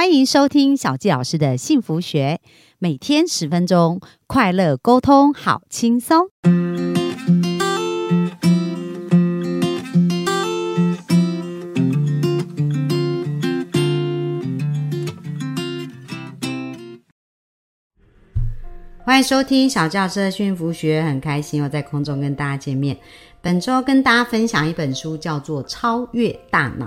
欢迎收听小纪老师的幸福学，每天十分钟，快乐沟通，好轻松。欢迎收听小教师的幸福学，很开心又在空中跟大家见面。本周跟大家分享一本书，叫做《超越大脑》。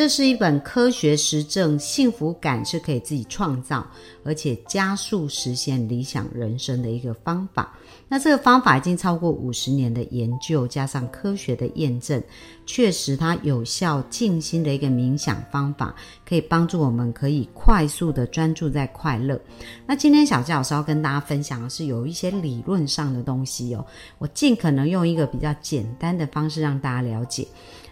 这是一本科学实证，幸福感是可以自己创造，而且加速实现理想人生的一个方法。那这个方法已经超过五十年的研究，加上科学的验证，确实它有效静心的一个冥想方法，可以帮助我们可以快速的专注在快乐。那今天小教老师要跟大家分享的是有一些理论上的东西哦，我尽可能用一个比较简单的方式让大家了解。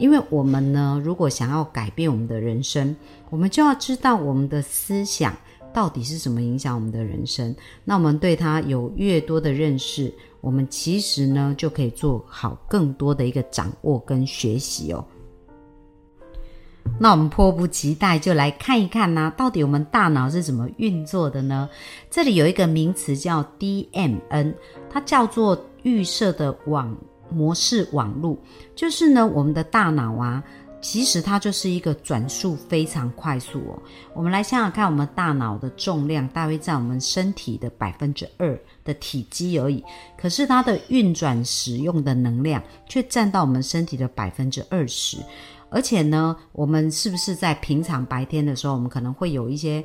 因为我们呢，如果想要改变我们的人生，我们就要知道我们的思想到底是怎么影响我们的人生。那我们对它有越多的认识，我们其实呢就可以做好更多的一个掌握跟学习哦。那我们迫不及待就来看一看呢，到底我们大脑是怎么运作的呢？这里有一个名词叫 DMN，它叫做预设的网。模式网络就是呢，我们的大脑啊，其实它就是一个转速非常快速哦。我们来想想看，我们大脑的重量大约在我们身体的百分之二的体积而已，可是它的运转使用的能量却占到我们身体的百分之二十。而且呢，我们是不是在平常白天的时候，我们可能会有一些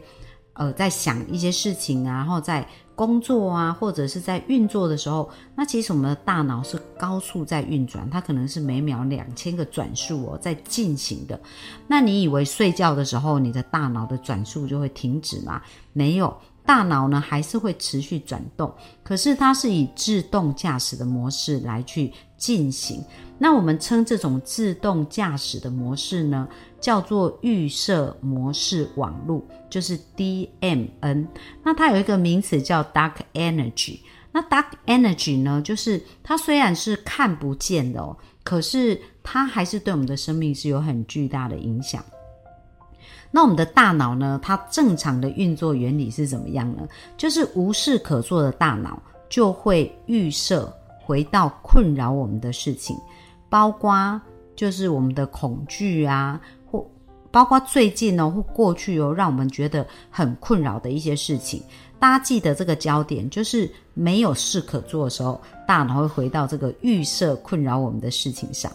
呃，在想一些事情啊，然后在。工作啊，或者是在运作的时候，那其实我们的大脑是高速在运转，它可能是每秒两千个转速哦在进行的。那你以为睡觉的时候你的大脑的转速就会停止吗？没有，大脑呢还是会持续转动，可是它是以自动驾驶的模式来去进行。那我们称这种自动驾驶的模式呢？叫做预设模式网络，就是 DMN。那它有一个名词叫 Dark Energy。那 Dark Energy 呢，就是它虽然是看不见的哦，可是它还是对我们的生命是有很巨大的影响。那我们的大脑呢，它正常的运作原理是怎么样呢？就是无事可做的大脑就会预设回到困扰我们的事情，包括就是我们的恐惧啊。包括最近哦，或过去哦，让我们觉得很困扰的一些事情，大家记得这个焦点，就是没有事可做的时候，大脑会回到这个预设困扰我们的事情上。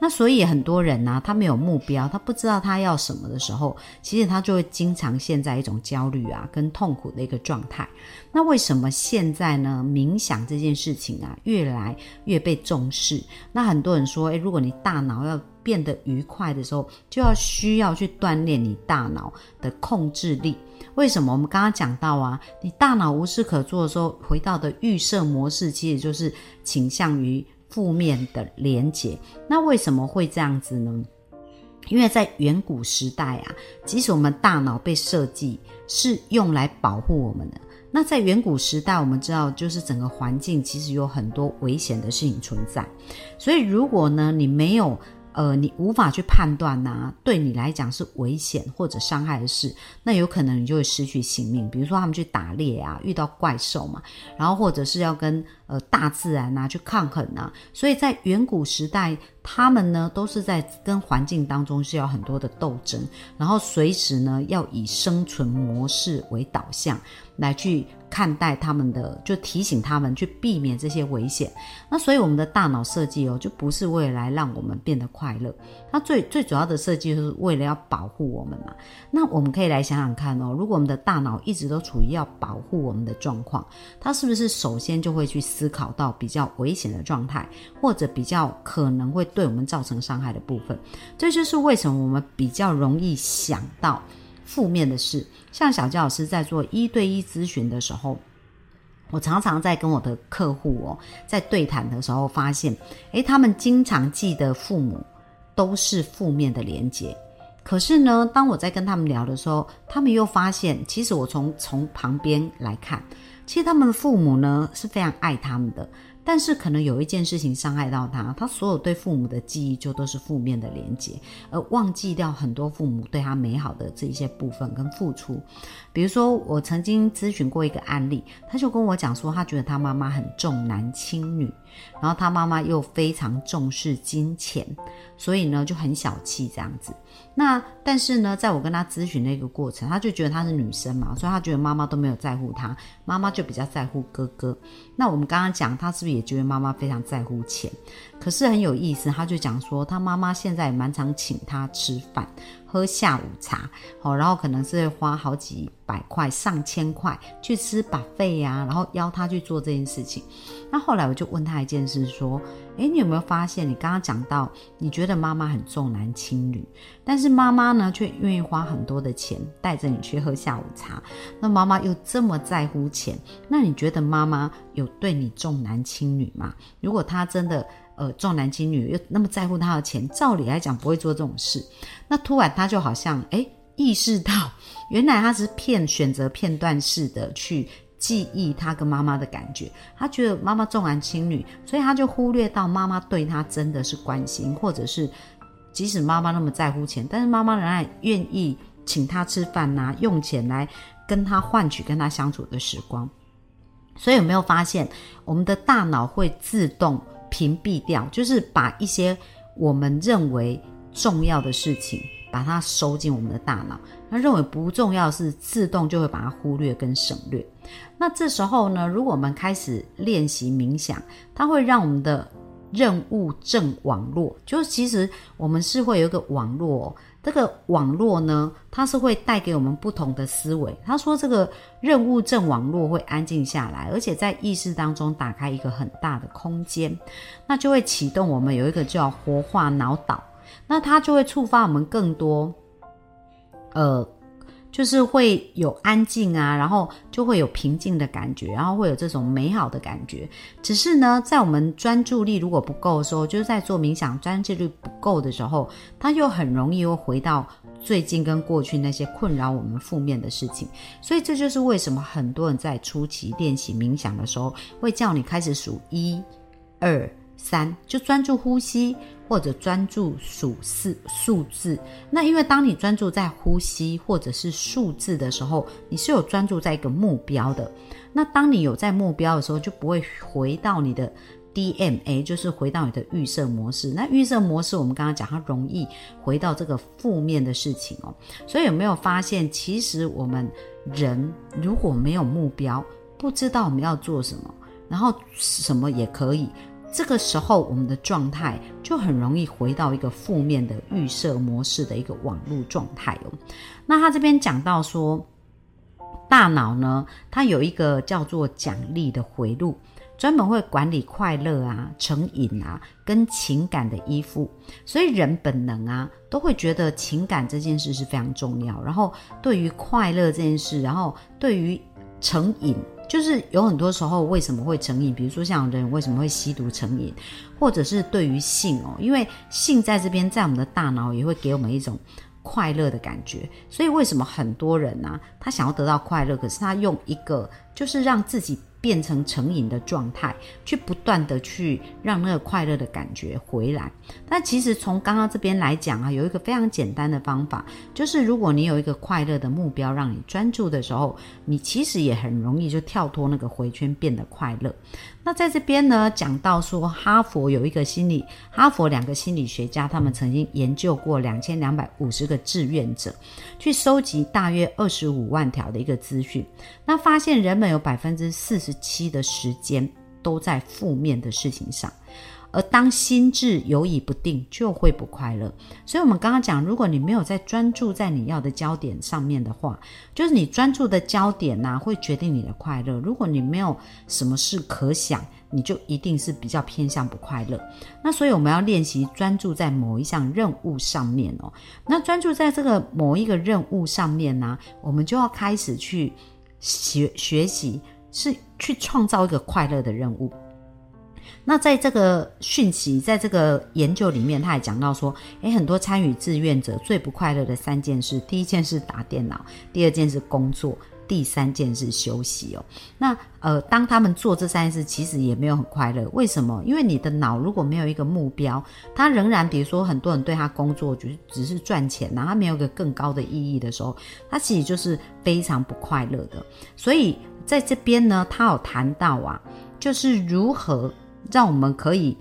那所以很多人呢，他没有目标，他不知道他要什么的时候，其实他就会经常陷在一种焦虑啊跟痛苦的一个状态。那为什么现在呢？冥想这件事情啊，越来越被重视。那很多人说，诶，如果你大脑要变得愉快的时候，就要需要去锻炼你大脑的控制力。为什么？我们刚刚讲到啊，你大脑无事可做的时候，回到的预设模式，其实就是倾向于负面的连结。那为什么会这样子呢？因为在远古时代啊，即使我们大脑被设计是用来保护我们的，那在远古时代，我们知道就是整个环境其实有很多危险的事情存在。所以如果呢，你没有呃，你无法去判断呐，对你来讲是危险或者伤害的事，那有可能你就会失去性命。比如说他们去打猎啊，遇到怪兽嘛，然后或者是要跟呃大自然呐去抗衡呐，所以在远古时代，他们呢都是在跟环境当中是要很多的斗争，然后随时呢要以生存模式为导向来去。看待他们的，就提醒他们去避免这些危险。那所以我们的大脑设计哦，就不是为了来让我们变得快乐，它最最主要的设计就是为了要保护我们嘛。那我们可以来想想看哦，如果我们的大脑一直都处于要保护我们的状况，它是不是首先就会去思考到比较危险的状态，或者比较可能会对我们造成伤害的部分？这就是为什么我们比较容易想到。负面的事，像小教老师在做一对一咨询的时候，我常常在跟我的客户哦，在对谈的时候发现，诶，他们经常记得父母都是负面的连接。可是呢，当我在跟他们聊的时候，他们又发现，其实我从从旁边来看，其实他们的父母呢是非常爱他们的。但是可能有一件事情伤害到他，他所有对父母的记忆就都是负面的连接，而忘记掉很多父母对他美好的这一些部分跟付出。比如说，我曾经咨询过一个案例，他就跟我讲说，他觉得他妈妈很重男轻女，然后他妈妈又非常重视金钱，所以呢就很小气这样子。那但是呢，在我跟他咨询的一个过程，他就觉得她是女生嘛，所以他觉得妈妈都没有在乎他，妈妈就比较在乎哥哥。那我们刚刚讲，他是不是也觉得妈妈非常在乎钱？可是很有意思，他就讲说，他妈妈现在也蛮常请他吃饭。喝下午茶，哦，然后可能是花好几百块、上千块去吃把费呀，然后邀他去做这件事情。那后来我就问他一件事，说：，诶，你有没有发现，你刚刚讲到，你觉得妈妈很重男轻女，但是妈妈呢，却愿意花很多的钱带着你去喝下午茶。那妈妈又这么在乎钱，那你觉得妈妈有对你重男轻女吗？如果她真的。呃，重男轻女又那么在乎他的钱，照理来讲不会做这种事。那突然他就好像哎意识到，原来他是片选择片段式的去记忆他跟妈妈的感觉。他觉得妈妈重男轻女，所以他就忽略到妈妈对他真的是关心，或者是即使妈妈那么在乎钱，但是妈妈仍然愿意请他吃饭呐，用钱来跟他换取跟他相处的时光。所以有没有发现，我们的大脑会自动？屏蔽掉，就是把一些我们认为重要的事情，把它收进我们的大脑。那认为不重要是自动就会把它忽略跟省略。那这时候呢，如果我们开始练习冥想，它会让我们的任务正网络，就是其实我们是会有一个网络。这个网络呢，它是会带给我们不同的思维。他说，这个任务症网络会安静下来，而且在意识当中打开一个很大的空间，那就会启动我们有一个叫活化脑岛，那它就会触发我们更多，呃。就是会有安静啊，然后就会有平静的感觉，然后会有这种美好的感觉。只是呢，在我们专注力如果不够的时候，就是在做冥想专注力不够的时候，它又很容易又回到最近跟过去那些困扰我们负面的事情。所以这就是为什么很多人在初期练习冥想的时候，会叫你开始数一、二。三就专注呼吸，或者专注数四数字。那因为当你专注在呼吸或者是数字的时候，你是有专注在一个目标的。那当你有在目标的时候，就不会回到你的 DMA，就是回到你的预设模式。那预设模式，我们刚刚讲，它容易回到这个负面的事情哦。所以有没有发现，其实我们人如果没有目标，不知道我们要做什么，然后什么也可以。这个时候，我们的状态就很容易回到一个负面的预设模式的一个网络状态哦。那他这边讲到说，大脑呢，它有一个叫做奖励的回路，专门会管理快乐啊、成瘾啊跟情感的依附。所以人本能啊，都会觉得情感这件事是非常重要。然后对于快乐这件事，然后对于成瘾。就是有很多时候为什么会成瘾？比如说像人为什么会吸毒成瘾，或者是对于性哦，因为性在这边在我们的大脑也会给我们一种快乐的感觉，所以为什么很多人呢？他想要得到快乐，可是他用一个就是让自己。变成成瘾的状态，去不断的去让那个快乐的感觉回来。但其实从刚刚这边来讲啊，有一个非常简单的方法，就是如果你有一个快乐的目标让你专注的时候，你其实也很容易就跳脱那个回圈，变得快乐。那在这边呢，讲到说，哈佛有一个心理，哈佛两个心理学家，他们曾经研究过两千两百五十个志愿者，去收集大约二十五万条的一个资讯，那发现人们有百分之四十七的时间都在负面的事情上。而当心智犹疑不定，就会不快乐。所以，我们刚刚讲，如果你没有在专注在你要的焦点上面的话，就是你专注的焦点呐，会决定你的快乐。如果你没有什么事可想，你就一定是比较偏向不快乐。那所以，我们要练习专注在某一项任务上面哦。那专注在这个某一个任务上面呢，我们就要开始去学学习，是去创造一个快乐的任务。那在这个讯息，在这个研究里面，他也讲到说，诶，很多参与志愿者最不快乐的三件事，第一件事打电脑，第二件是工作，第三件事休息哦。那呃，当他们做这三件事，其实也没有很快乐。为什么？因为你的脑如果没有一个目标，他仍然比如说很多人对他工作就是只是赚钱，然后他没有一个更高的意义的时候，他其实就是非常不快乐的。所以在这边呢，他有谈到啊，就是如何让我们可以。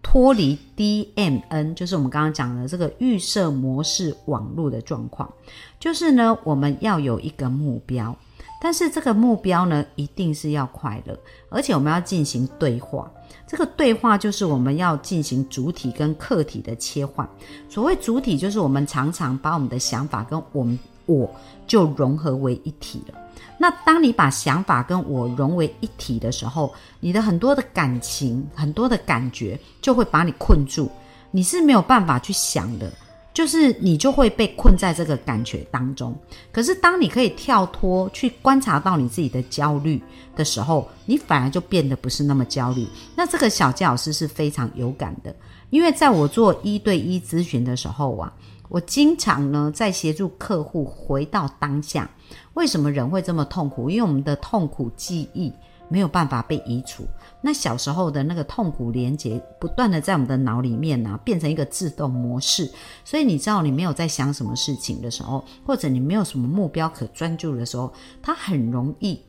脱离 DMN，就是我们刚刚讲的这个预设模式网络的状况，就是呢，我们要有一个目标，但是这个目标呢，一定是要快乐，而且我们要进行对话。这个对话就是我们要进行主体跟客体的切换。所谓主体，就是我们常常把我们的想法跟我们我就融合为一体了。那当你把想法跟我融为一体的时候，你的很多的感情、很多的感觉就会把你困住，你是没有办法去想的，就是你就会被困在这个感觉当中。可是当你可以跳脱去观察到你自己的焦虑的时候，你反而就变得不是那么焦虑。那这个小教老师是非常有感的，因为在我做一对一咨询的时候啊。我经常呢在协助客户回到当下。为什么人会这么痛苦？因为我们的痛苦记忆没有办法被移除。那小时候的那个痛苦连接，不断的在我们的脑里面呢，变成一个自动模式。所以你知道，你没有在想什么事情的时候，或者你没有什么目标可专注的时候，它很容易。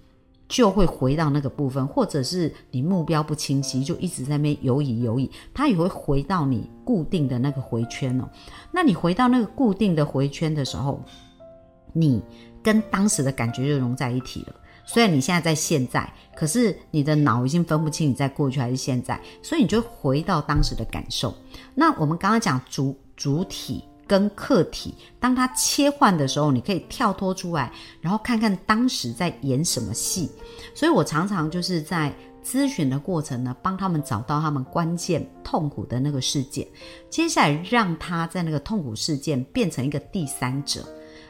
就会回到那个部分，或者是你目标不清晰，就一直在那边游移游移，它也会回到你固定的那个回圈哦。那你回到那个固定的回圈的时候，你跟当时的感觉就融在一起了。虽然你现在在现在，可是你的脑已经分不清你在过去还是现在，所以你就回到当时的感受。那我们刚刚讲主主体。跟客体，当它切换的时候，你可以跳脱出来，然后看看当时在演什么戏。所以我常常就是在咨询的过程呢，帮他们找到他们关键痛苦的那个事件，接下来让他在那个痛苦事件变成一个第三者，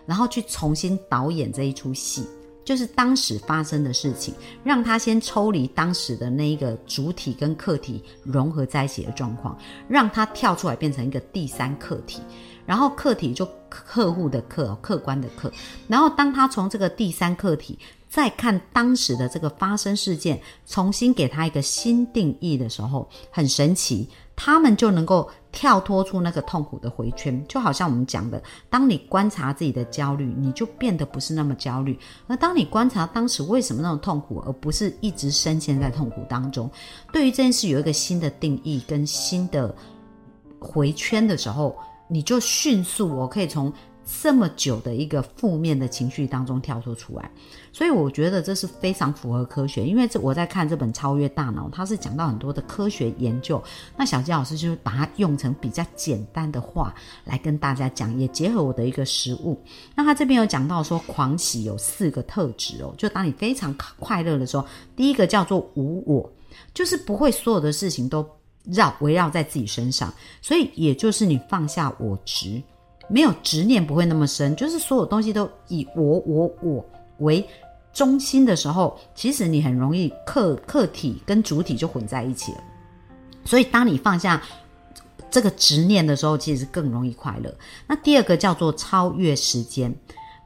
然后去重新导演这一出戏。就是当时发生的事情，让他先抽离当时的那一个主体跟客体融合在一起的状况，让他跳出来变成一个第三客体，然后客体就客户的客，客观的客，然后当他从这个第三客体再看当时的这个发生事件，重新给他一个新定义的时候，很神奇。他们就能够跳脱出那个痛苦的回圈，就好像我们讲的，当你观察自己的焦虑，你就变得不是那么焦虑；而当你观察当时为什么那么痛苦，而不是一直深陷在痛苦当中，对于这件事有一个新的定义跟新的回圈的时候，你就迅速我可以从。这么久的一个负面的情绪当中跳脱出来，所以我觉得这是非常符合科学。因为这我在看这本《超越大脑》，它是讲到很多的科学研究。那小吉老师就是把它用成比较简单的话来跟大家讲，也结合我的一个实物。那他这边有讲到说，狂喜有四个特质哦，就当你非常快乐的时候，第一个叫做无我，就是不会所有的事情都绕围绕在自己身上，所以也就是你放下我执。没有执念不会那么深，就是所有东西都以我我我为中心的时候，其实你很容易客客体跟主体就混在一起了。所以当你放下这个执念的时候，其实更容易快乐。那第二个叫做超越时间，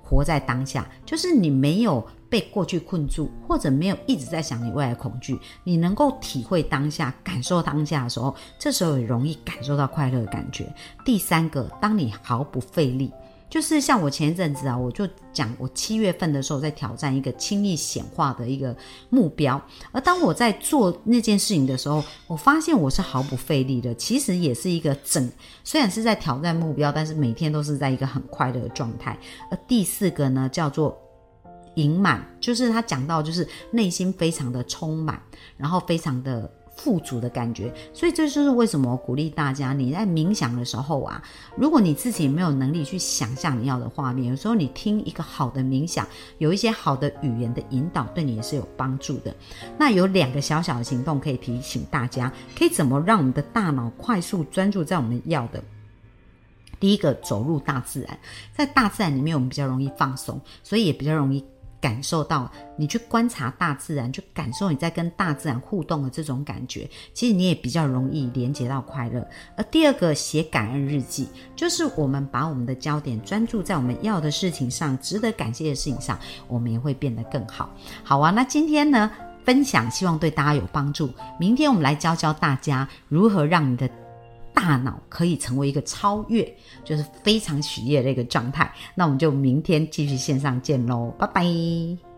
活在当下，就是你没有。被过去困住，或者没有一直在想你未来恐惧，你能够体会当下、感受当下的时候，这时候也容易感受到快乐的感觉。第三个，当你毫不费力，就是像我前一阵子啊，我就讲我七月份的时候在挑战一个轻易显化的一个目标，而当我在做那件事情的时候，我发现我是毫不费力的，其实也是一个整，虽然是在挑战目标，但是每天都是在一个很快乐的状态。而第四个呢，叫做。盈满就是他讲到，就是内心非常的充满，然后非常的富足的感觉。所以这就是为什么鼓励大家，你在冥想的时候啊，如果你自己没有能力去想象你要的画面，有时候你听一个好的冥想，有一些好的语言的引导，对你也是有帮助的。那有两个小小的行动可以提醒大家，可以怎么让我们的大脑快速专注在我们要的。第一个，走入大自然，在大自然里面，我们比较容易放松，所以也比较容易。感受到，你去观察大自然，去感受你在跟大自然互动的这种感觉，其实你也比较容易连接到快乐。而第二个写感恩日记，就是我们把我们的焦点专注在我们要的事情上，值得感谢的事情上，我们也会变得更好。好啊，那今天呢，分享希望对大家有帮助。明天我们来教教大家如何让你的。大脑可以成为一个超越，就是非常喜悦的一个状态。那我们就明天继续线上见喽，拜拜。